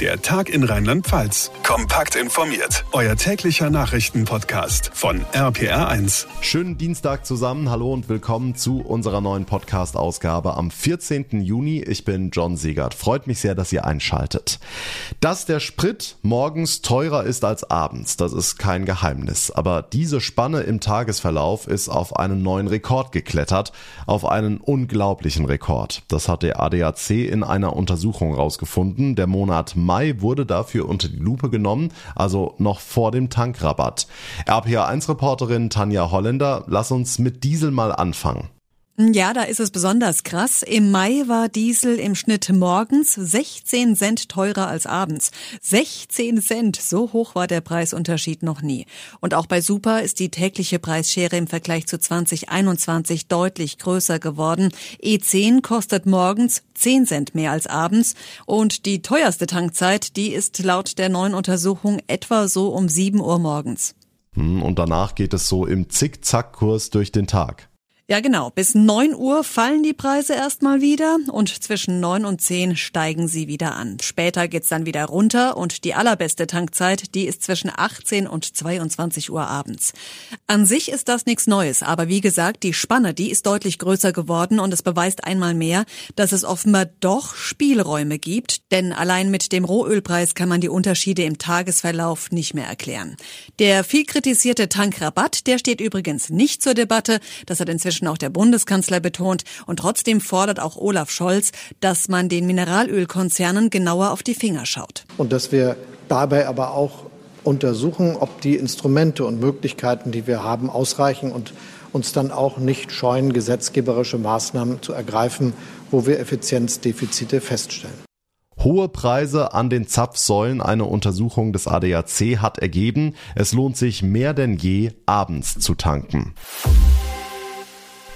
Der Tag in Rheinland-Pfalz. Kompakt informiert. Euer täglicher Nachrichtenpodcast von RPR1. Schönen Dienstag zusammen. Hallo und willkommen zu unserer neuen Podcast-Ausgabe am 14. Juni. Ich bin John Siegert. Freut mich sehr, dass ihr einschaltet. Dass der Sprit morgens teurer ist als abends, das ist kein Geheimnis. Aber diese Spanne im Tagesverlauf ist auf einen neuen Rekord geklettert. Auf einen unglaublichen Rekord. Das hat der ADAC in einer Untersuchung rausgefunden. Der Monat Mai wurde dafür unter die Lupe genommen, also noch vor dem Tankrabatt. RPA1-Reporterin Tanja Holländer, lass uns mit Diesel mal anfangen. Ja, da ist es besonders krass. Im Mai war Diesel im Schnitt morgens 16 Cent teurer als abends. 16 Cent, so hoch war der Preisunterschied noch nie. Und auch bei Super ist die tägliche Preisschere im Vergleich zu 2021 deutlich größer geworden. E10 kostet morgens 10 Cent mehr als abends und die teuerste Tankzeit, die ist laut der neuen Untersuchung etwa so um 7 Uhr morgens. Hm, und danach geht es so im Zickzackkurs durch den Tag. Ja, genau. Bis 9 Uhr fallen die Preise erstmal wieder und zwischen 9 und 10 steigen sie wieder an. Später geht's dann wieder runter und die allerbeste Tankzeit, die ist zwischen 18 und 22 Uhr abends. An sich ist das nichts Neues, aber wie gesagt, die Spanne, die ist deutlich größer geworden und es beweist einmal mehr, dass es offenbar doch Spielräume gibt, denn allein mit dem Rohölpreis kann man die Unterschiede im Tagesverlauf nicht mehr erklären. Der viel kritisierte Tankrabatt, der steht übrigens nicht zur Debatte. Das hat inzwischen inzwischen auch der Bundeskanzler betont. Und trotzdem fordert auch Olaf Scholz, dass man den Mineralölkonzernen genauer auf die Finger schaut. Und dass wir dabei aber auch untersuchen, ob die Instrumente und Möglichkeiten, die wir haben, ausreichen und uns dann auch nicht scheuen, gesetzgeberische Maßnahmen zu ergreifen, wo wir Effizienzdefizite feststellen. Hohe Preise an den Zapfsäulen, eine Untersuchung des ADAC hat ergeben, es lohnt sich mehr denn je, abends zu tanken.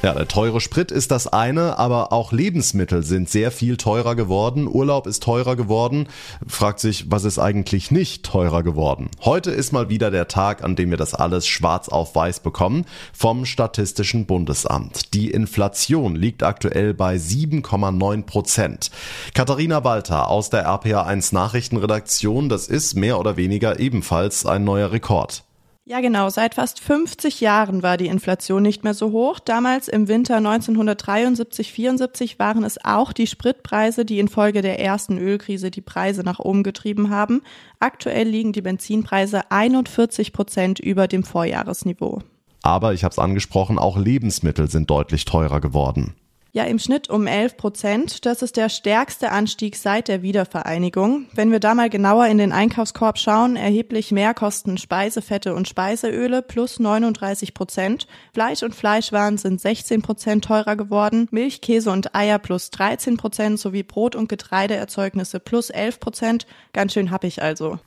Ja, der teure Sprit ist das eine, aber auch Lebensmittel sind sehr viel teurer geworden. Urlaub ist teurer geworden. Fragt sich, was ist eigentlich nicht teurer geworden? Heute ist mal wieder der Tag, an dem wir das alles schwarz auf weiß bekommen vom Statistischen Bundesamt. Die Inflation liegt aktuell bei 7,9 Prozent. Katharina Walter aus der RPA1 Nachrichtenredaktion, das ist mehr oder weniger ebenfalls ein neuer Rekord. Ja, genau. Seit fast 50 Jahren war die Inflation nicht mehr so hoch. Damals im Winter 1973-74 waren es auch die Spritpreise, die infolge der ersten Ölkrise die Preise nach oben getrieben haben. Aktuell liegen die Benzinpreise 41 Prozent über dem Vorjahresniveau. Aber ich habe es angesprochen, auch Lebensmittel sind deutlich teurer geworden. Ja, im Schnitt um 11 Prozent. Das ist der stärkste Anstieg seit der Wiedervereinigung. Wenn wir da mal genauer in den Einkaufskorb schauen, erheblich mehr kosten Speisefette und Speiseöle plus 39 Prozent. Fleisch und Fleischwaren sind 16 Prozent teurer geworden. Milch, Käse und Eier plus 13 Prozent sowie Brot- und Getreideerzeugnisse plus 11 Prozent. Ganz schön happig also.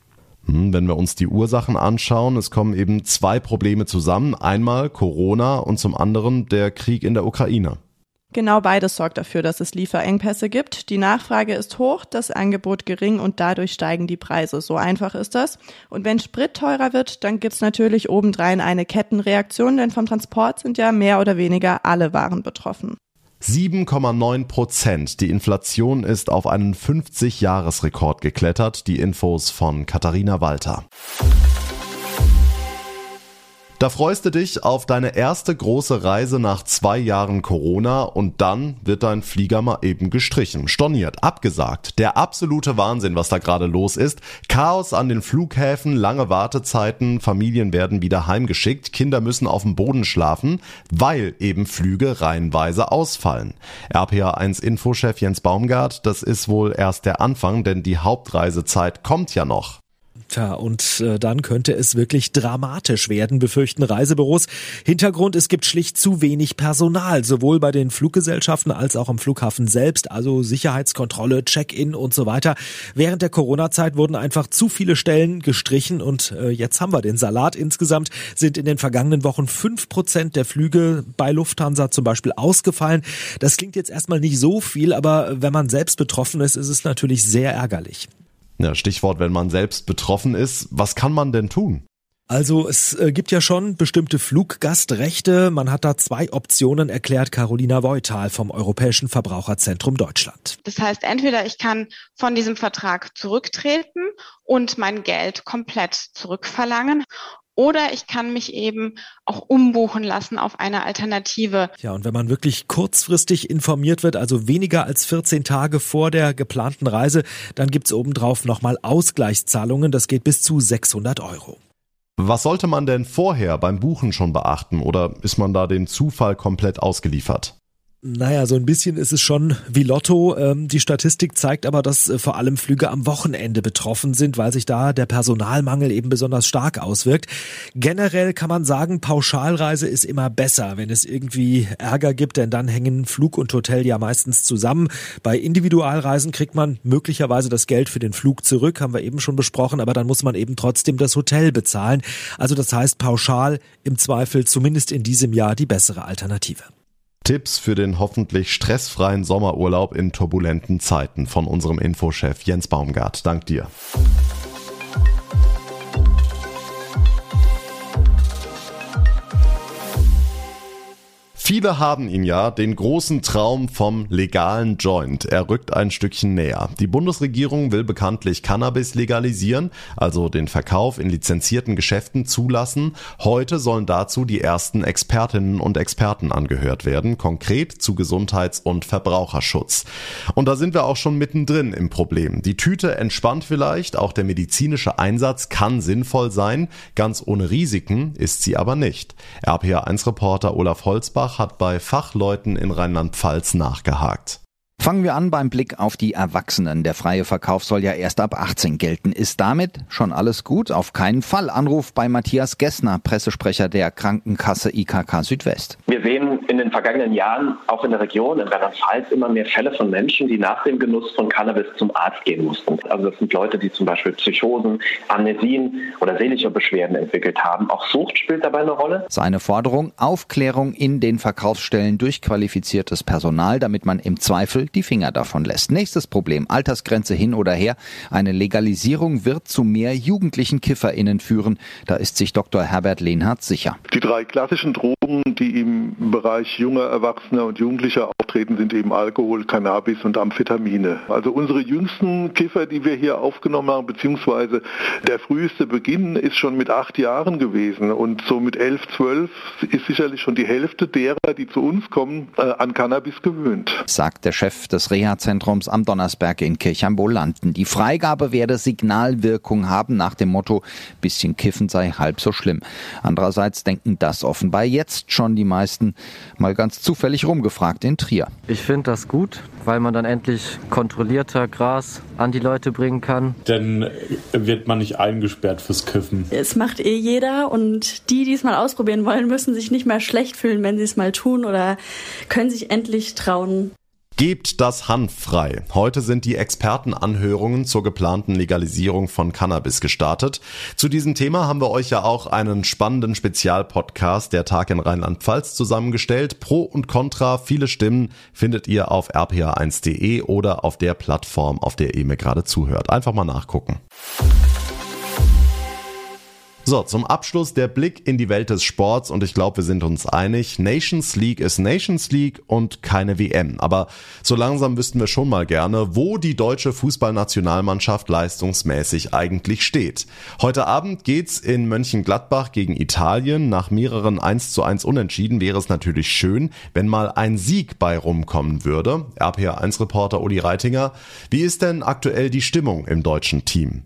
Hm, wenn wir uns die Ursachen anschauen, es kommen eben zwei Probleme zusammen. Einmal Corona und zum anderen der Krieg in der Ukraine. Genau beides sorgt dafür, dass es Lieferengpässe gibt. Die Nachfrage ist hoch, das Angebot gering und dadurch steigen die Preise. So einfach ist das. Und wenn Sprit teurer wird, dann gibt's natürlich obendrein eine Kettenreaktion, denn vom Transport sind ja mehr oder weniger alle Waren betroffen. 7,9 Prozent. Die Inflation ist auf einen 50-Jahres-Rekord geklettert. Die Infos von Katharina Walter. Da freust du dich auf deine erste große Reise nach zwei Jahren Corona und dann wird dein Flieger mal eben gestrichen, storniert, abgesagt. Der absolute Wahnsinn, was da gerade los ist. Chaos an den Flughäfen, lange Wartezeiten, Familien werden wieder heimgeschickt, Kinder müssen auf dem Boden schlafen, weil eben Flüge reihenweise ausfallen. RPA1 Infochef Jens Baumgart, das ist wohl erst der Anfang, denn die Hauptreisezeit kommt ja noch. Tja, und äh, dann könnte es wirklich dramatisch werden, befürchten Reisebüros. Hintergrund, es gibt schlicht zu wenig Personal, sowohl bei den Fluggesellschaften als auch am Flughafen selbst, also Sicherheitskontrolle, Check-in und so weiter. Während der Corona-Zeit wurden einfach zu viele Stellen gestrichen und äh, jetzt haben wir den Salat. Insgesamt sind in den vergangenen Wochen fünf Prozent der Flüge bei Lufthansa zum Beispiel ausgefallen. Das klingt jetzt erstmal nicht so viel, aber wenn man selbst betroffen ist, ist es natürlich sehr ärgerlich. Ja, Stichwort, wenn man selbst betroffen ist, was kann man denn tun? Also es äh, gibt ja schon bestimmte Fluggastrechte. Man hat da zwei Optionen, erklärt Carolina Voital vom Europäischen Verbraucherzentrum Deutschland. Das heißt, entweder ich kann von diesem Vertrag zurücktreten und mein Geld komplett zurückverlangen oder ich kann mich eben auch umbuchen lassen auf eine Alternative. Ja, und wenn man wirklich kurzfristig informiert wird, also weniger als 14 Tage vor der geplanten Reise, dann gibt's obendrauf nochmal Ausgleichszahlungen. Das geht bis zu 600 Euro. Was sollte man denn vorher beim Buchen schon beachten oder ist man da dem Zufall komplett ausgeliefert? Naja, so ein bisschen ist es schon wie Lotto. Ähm, die Statistik zeigt aber, dass äh, vor allem Flüge am Wochenende betroffen sind, weil sich da der Personalmangel eben besonders stark auswirkt. Generell kann man sagen, Pauschalreise ist immer besser, wenn es irgendwie Ärger gibt, denn dann hängen Flug und Hotel ja meistens zusammen. Bei Individualreisen kriegt man möglicherweise das Geld für den Flug zurück, haben wir eben schon besprochen, aber dann muss man eben trotzdem das Hotel bezahlen. Also das heißt pauschal im Zweifel zumindest in diesem Jahr die bessere Alternative. Tipps für den hoffentlich stressfreien Sommerurlaub in turbulenten Zeiten von unserem Infochef Jens Baumgart. Dank dir. Viele haben ihn ja, den großen Traum vom legalen Joint. Er rückt ein Stückchen näher. Die Bundesregierung will bekanntlich Cannabis legalisieren, also den Verkauf in lizenzierten Geschäften zulassen. Heute sollen dazu die ersten Expertinnen und Experten angehört werden, konkret zu Gesundheits- und Verbraucherschutz. Und da sind wir auch schon mittendrin im Problem. Die Tüte entspannt vielleicht, auch der medizinische Einsatz kann sinnvoll sein, ganz ohne Risiken ist sie aber nicht. RPA1-Reporter Olaf Holzbach hat bei Fachleuten in Rheinland-Pfalz nachgehakt. Fangen wir an beim Blick auf die Erwachsenen. Der freie Verkauf soll ja erst ab 18 gelten. Ist damit schon alles gut? Auf keinen Fall. Anruf bei Matthias Gessner, Pressesprecher der Krankenkasse IKK Südwest. Wir sehen in den vergangenen Jahren auch in der Region, in Rheinland-Pfalz, immer mehr Fälle von Menschen, die nach dem Genuss von Cannabis zum Arzt gehen mussten. Also das sind Leute, die zum Beispiel Psychosen, Amnesien oder seelische Beschwerden entwickelt haben. Auch Sucht spielt dabei eine Rolle. Seine Forderung, Aufklärung in den Verkaufsstellen durch qualifiziertes Personal, damit man im Zweifel die Finger davon lässt. Nächstes Problem, Altersgrenze hin oder her. Eine Legalisierung wird zu mehr jugendlichen KifferInnen führen. Da ist sich Dr. Herbert Lehnhardt sicher. Die drei klassischen Drogen, die im Bereich junger Erwachsener und Jugendlicher auftreten, sind eben Alkohol, Cannabis und Amphetamine. Also unsere jüngsten Kiffer, die wir hier aufgenommen haben, beziehungsweise der früheste Beginn ist schon mit acht Jahren gewesen und so mit elf, zwölf ist sicherlich schon die Hälfte derer, die zu uns kommen, äh, an Cannabis gewöhnt. Sagt der Chef des Reha-Zentrums am Donnersberg in Kirchheim-Bolanden. Die Freigabe werde Signalwirkung haben nach dem Motto, bisschen kiffen sei halb so schlimm. Andererseits denken das offenbar jetzt schon die meisten mal ganz zufällig rumgefragt in Trier. Ich finde das gut, weil man dann endlich kontrollierter Gras an die Leute bringen kann. Dann wird man nicht eingesperrt fürs Kiffen. Es macht eh jeder und die, die es mal ausprobieren wollen, müssen sich nicht mehr schlecht fühlen, wenn sie es mal tun oder können sich endlich trauen. Gebt das Hanf frei. Heute sind die Expertenanhörungen zur geplanten Legalisierung von Cannabis gestartet. Zu diesem Thema haben wir euch ja auch einen spannenden Spezialpodcast der Tag in Rheinland-Pfalz zusammengestellt. Pro und Contra, viele Stimmen findet ihr auf rpa1.de oder auf der Plattform, auf der ihr mir gerade zuhört. Einfach mal nachgucken. So, zum Abschluss der Blick in die Welt des Sports und ich glaube, wir sind uns einig, Nations League ist Nations League und keine WM. Aber so langsam wüssten wir schon mal gerne, wo die deutsche Fußballnationalmannschaft leistungsmäßig eigentlich steht. Heute Abend geht's in Mönchengladbach gegen Italien. Nach mehreren 1 zu 1 Unentschieden wäre es natürlich schön, wenn mal ein Sieg bei rumkommen würde. RPA1-Reporter Uli Reitinger, wie ist denn aktuell die Stimmung im deutschen Team?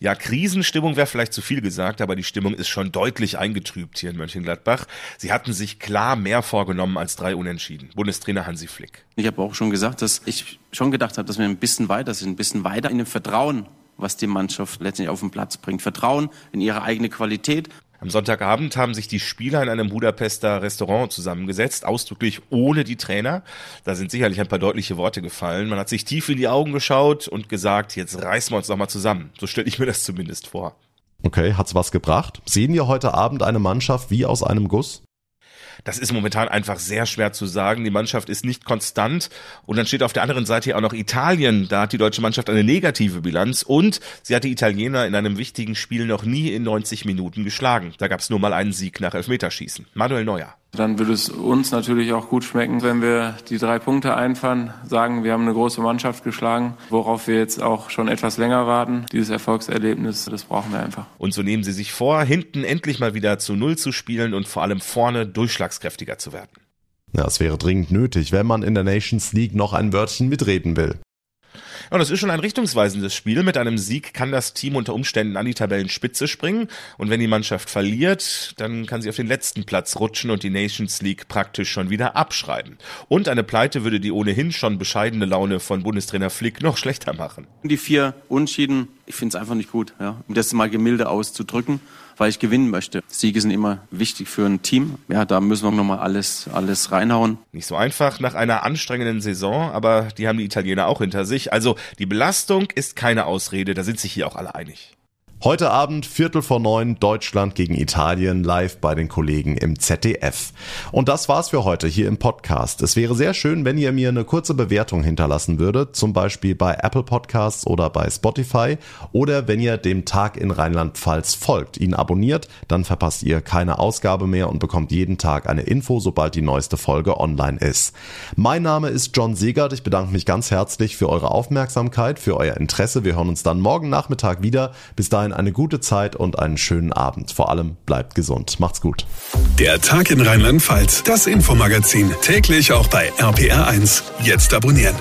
Ja, Krisenstimmung wäre vielleicht zu viel gesagt, aber die Stimmung ist schon deutlich eingetrübt hier in Mönchengladbach. Sie hatten sich klar mehr vorgenommen als drei Unentschieden. Bundestrainer Hansi Flick. Ich habe auch schon gesagt, dass ich schon gedacht habe, dass wir ein bisschen weiter sind, ein bisschen weiter in dem Vertrauen, was die Mannschaft letztendlich auf den Platz bringt. Vertrauen in ihre eigene Qualität am Sonntagabend haben sich die Spieler in einem Budapester Restaurant zusammengesetzt, ausdrücklich ohne die Trainer. Da sind sicherlich ein paar deutliche Worte gefallen. Man hat sich tief in die Augen geschaut und gesagt, jetzt reißen wir uns doch mal zusammen. So stelle ich mir das zumindest vor. Okay, hat's was gebracht? Sehen wir heute Abend eine Mannschaft wie aus einem Guss? Das ist momentan einfach sehr schwer zu sagen. Die Mannschaft ist nicht konstant. Und dann steht auf der anderen Seite auch noch Italien. Da hat die deutsche Mannschaft eine negative Bilanz. Und sie hat die Italiener in einem wichtigen Spiel noch nie in 90 Minuten geschlagen. Da gab es nur mal einen Sieg nach Elfmeterschießen. Manuel Neuer. Dann würde es uns natürlich auch gut schmecken, wenn wir die drei Punkte einfahren, sagen, wir haben eine große Mannschaft geschlagen, worauf wir jetzt auch schon etwas länger warten. Dieses Erfolgserlebnis, das brauchen wir einfach. Und so nehmen sie sich vor, hinten endlich mal wieder zu Null zu spielen und vor allem vorne durchschlagskräftiger zu werden. Ja, es wäre dringend nötig, wenn man in der Nations League noch ein Wörtchen mitreden will. Und das ist schon ein richtungsweisendes Spiel. Mit einem Sieg kann das Team unter Umständen an die Tabellenspitze springen. Und wenn die Mannschaft verliert, dann kann sie auf den letzten Platz rutschen und die Nations League praktisch schon wieder abschreiben. Und eine Pleite würde die ohnehin schon bescheidene Laune von Bundestrainer Flick noch schlechter machen. Die vier Unschieden, ich finde es einfach nicht gut, ja, um das mal gemilde auszudrücken weil ich gewinnen möchte. Siege sind immer wichtig für ein Team. Ja, da müssen wir nochmal alles, alles reinhauen. Nicht so einfach nach einer anstrengenden Saison, aber die haben die Italiener auch hinter sich. Also die Belastung ist keine Ausrede, da sind sich hier auch alle einig. Heute Abend, Viertel vor neun, Deutschland gegen Italien, live bei den Kollegen im ZDF. Und das war's für heute hier im Podcast. Es wäre sehr schön, wenn ihr mir eine kurze Bewertung hinterlassen würdet, zum Beispiel bei Apple Podcasts oder bei Spotify, oder wenn ihr dem Tag in Rheinland-Pfalz folgt, ihn abonniert, dann verpasst ihr keine Ausgabe mehr und bekommt jeden Tag eine Info, sobald die neueste Folge online ist. Mein Name ist John Segert. Ich bedanke mich ganz herzlich für eure Aufmerksamkeit, für euer Interesse. Wir hören uns dann morgen Nachmittag wieder. Bis dahin eine gute Zeit und einen schönen Abend. Vor allem bleibt gesund. Macht's gut. Der Tag in Rheinland-Pfalz, das Infomagazin, täglich auch bei RPR1. Jetzt abonnieren.